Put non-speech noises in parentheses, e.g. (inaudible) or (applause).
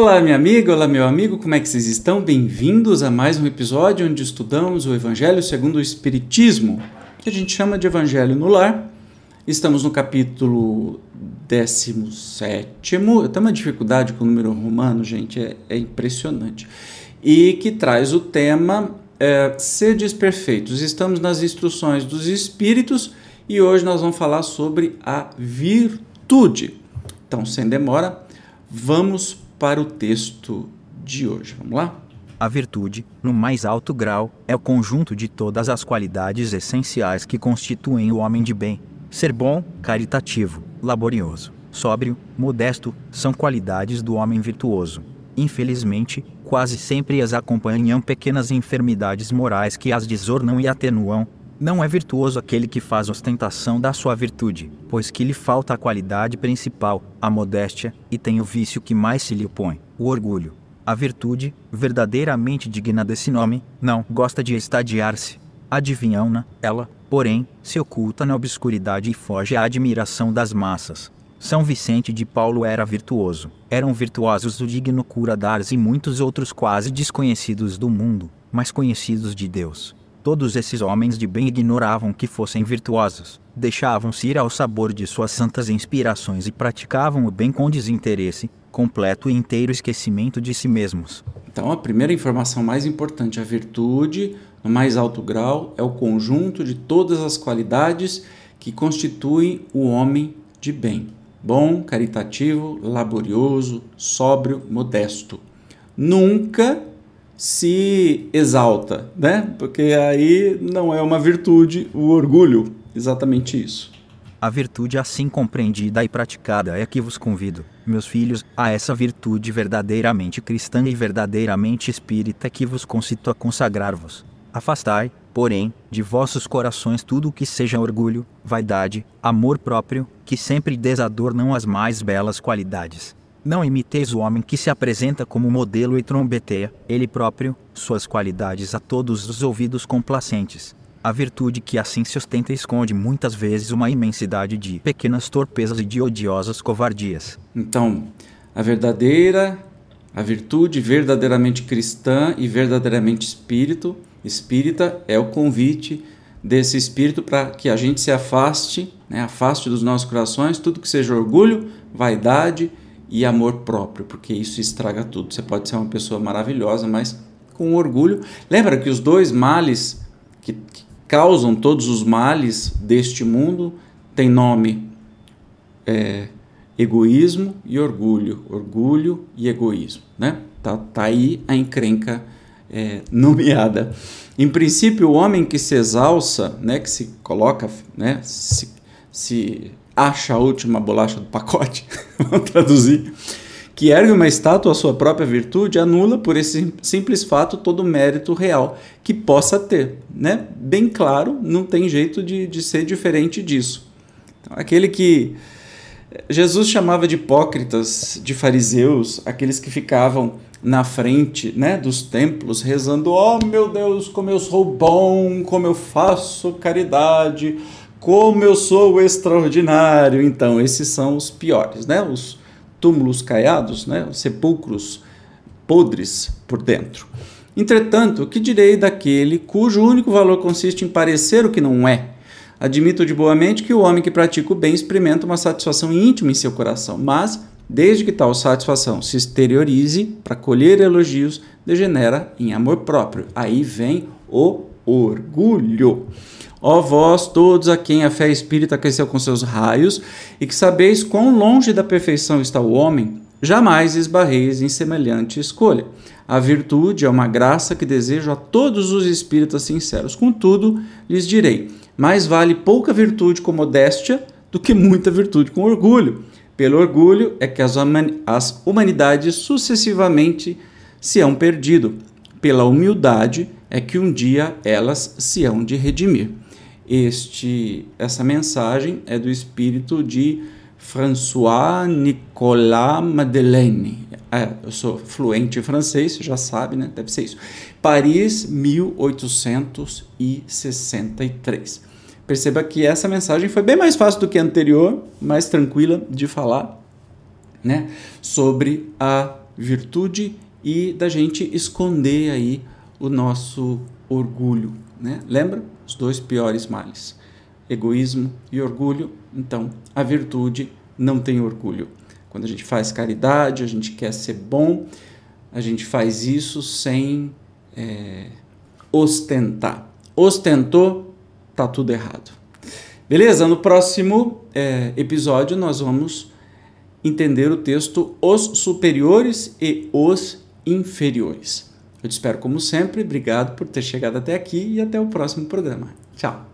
Olá, minha amiga, olá, meu amigo, como é que vocês estão? Bem-vindos a mais um episódio onde estudamos o Evangelho segundo o Espiritismo, que a gente chama de Evangelho no Lar. Estamos no capítulo 17. Eu tenho uma dificuldade com o número romano, gente, é, é impressionante. E que traz o tema é, Sedes Perfeitos. Estamos nas instruções dos Espíritos e hoje nós vamos falar sobre a virtude. Então, sem demora, vamos para o texto de hoje. Vamos lá? A virtude, no mais alto grau, é o conjunto de todas as qualidades essenciais que constituem o homem de bem. Ser bom, caritativo, laborioso, sóbrio, modesto, são qualidades do homem virtuoso. Infelizmente, quase sempre as acompanham pequenas enfermidades morais que as desornam e atenuam, não é virtuoso aquele que faz ostentação da sua virtude, pois que lhe falta a qualidade principal, a modéstia, e tem o vício que mais se lhe opõe, o orgulho. A virtude, verdadeiramente digna desse nome, não gosta de estadiar-se. Adivinham-na, ela, porém, se oculta na obscuridade e foge à admiração das massas. São Vicente de Paulo era virtuoso. Eram virtuosos o digno cura d'Ars e muitos outros quase desconhecidos do mundo, mas conhecidos de Deus. Todos esses homens de bem ignoravam que fossem virtuosos, deixavam-se ir ao sabor de suas santas inspirações e praticavam o bem com desinteresse, completo e inteiro esquecimento de si mesmos. Então, a primeira informação mais importante, a virtude, no mais alto grau, é o conjunto de todas as qualidades que constituem o homem de bem. Bom, caritativo, laborioso, sóbrio, modesto. Nunca se exalta, né? Porque aí não é uma virtude, o orgulho, exatamente isso. A virtude assim compreendida e praticada é que vos convido, meus filhos, a essa virtude verdadeiramente cristã e verdadeiramente espírita que vos concito a consagrar-vos. Afastai, porém, de vossos corações tudo o que seja orgulho, vaidade, amor próprio, que sempre desadornam as mais belas qualidades não imiteis o homem que se apresenta como modelo e trombeteia, ele próprio, suas qualidades a todos os ouvidos complacentes. A virtude que assim se ostenta esconde muitas vezes uma imensidade de pequenas torpezas e de odiosas covardias. Então, a verdadeira, a virtude verdadeiramente cristã e verdadeiramente espírito, espírita é o convite desse espírito para que a gente se afaste, né, afaste dos nossos corações tudo que seja orgulho, vaidade e amor próprio, porque isso estraga tudo. Você pode ser uma pessoa maravilhosa, mas com orgulho. Lembra que os dois males que, que causam todos os males deste mundo têm nome é, egoísmo e orgulho, orgulho e egoísmo, né? Tá, tá aí a encrenca é, nomeada. Em princípio, o homem que se exalça, né, que se coloca, né, se, se acha a última bolacha do pacote, (laughs) vamos traduzir, que ergue uma estátua à sua própria virtude, anula por esse simples fato todo o mérito real que possa ter. Né? Bem claro, não tem jeito de, de ser diferente disso. Então, aquele que Jesus chamava de hipócritas, de fariseus, aqueles que ficavam na frente né, dos templos rezando: Oh meu Deus, como eu sou bom, como eu faço caridade, como eu sou extraordinário. Então, esses são os piores, né? Os túmulos caiados, né? Os sepulcros podres por dentro. Entretanto, que direi daquele cujo único valor consiste em parecer o que não é? Admito de boa mente que o homem que pratica o bem experimenta uma satisfação íntima em seu coração, mas, desde que tal satisfação se exteriorize para colher elogios, degenera em amor próprio. Aí vem o orgulho. Ó vós todos a quem a fé espírita cresceu com seus raios, e que sabeis quão longe da perfeição está o homem, jamais esbarreis em semelhante escolha. A virtude é uma graça que desejo a todos os espíritas sinceros. Contudo, lhes direi: mais vale pouca virtude com modéstia do que muita virtude com orgulho. Pelo orgulho é que as, humanidades sucessivamente se hão perdido. Pela humildade é que um dia elas se hão de redimir. Este, essa mensagem é do espírito de François Nicolas Madeleine. É, eu sou fluente em francês, já sabe, né? Deve ser isso. Paris, 1863. Perceba que essa mensagem foi bem mais fácil do que a anterior, mais tranquila de falar, né? Sobre a virtude e da gente esconder aí o nosso orgulho, né? Lembra? Os dois piores males, egoísmo e orgulho. Então, a virtude não tem orgulho. Quando a gente faz caridade, a gente quer ser bom, a gente faz isso sem é, ostentar. Ostentou, tá tudo errado. Beleza? No próximo é, episódio nós vamos entender o texto os superiores e os inferiores. Eu te espero como sempre, obrigado por ter chegado até aqui e até o próximo programa. Tchau!